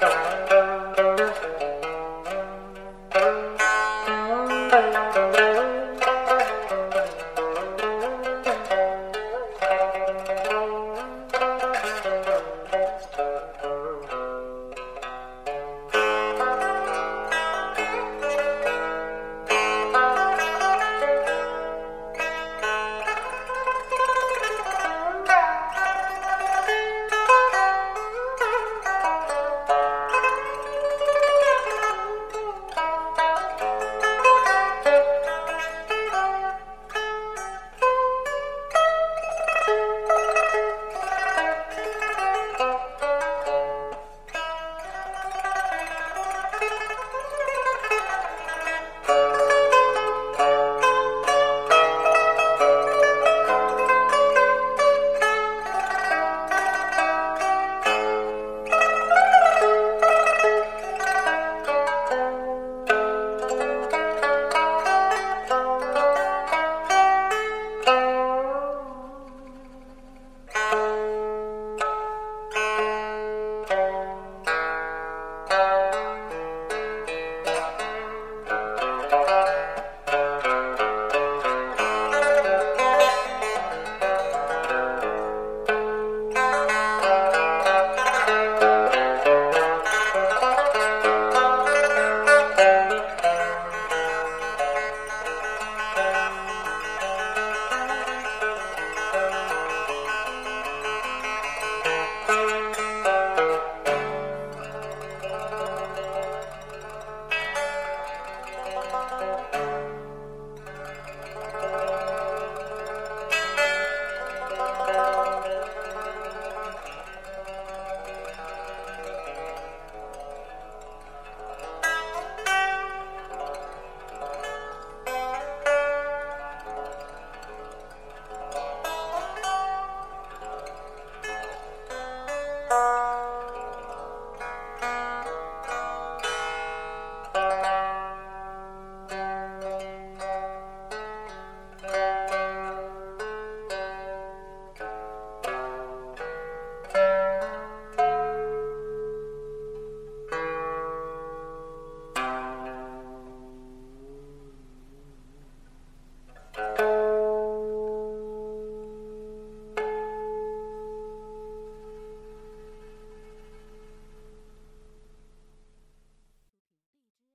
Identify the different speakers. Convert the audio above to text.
Speaker 1: Bye.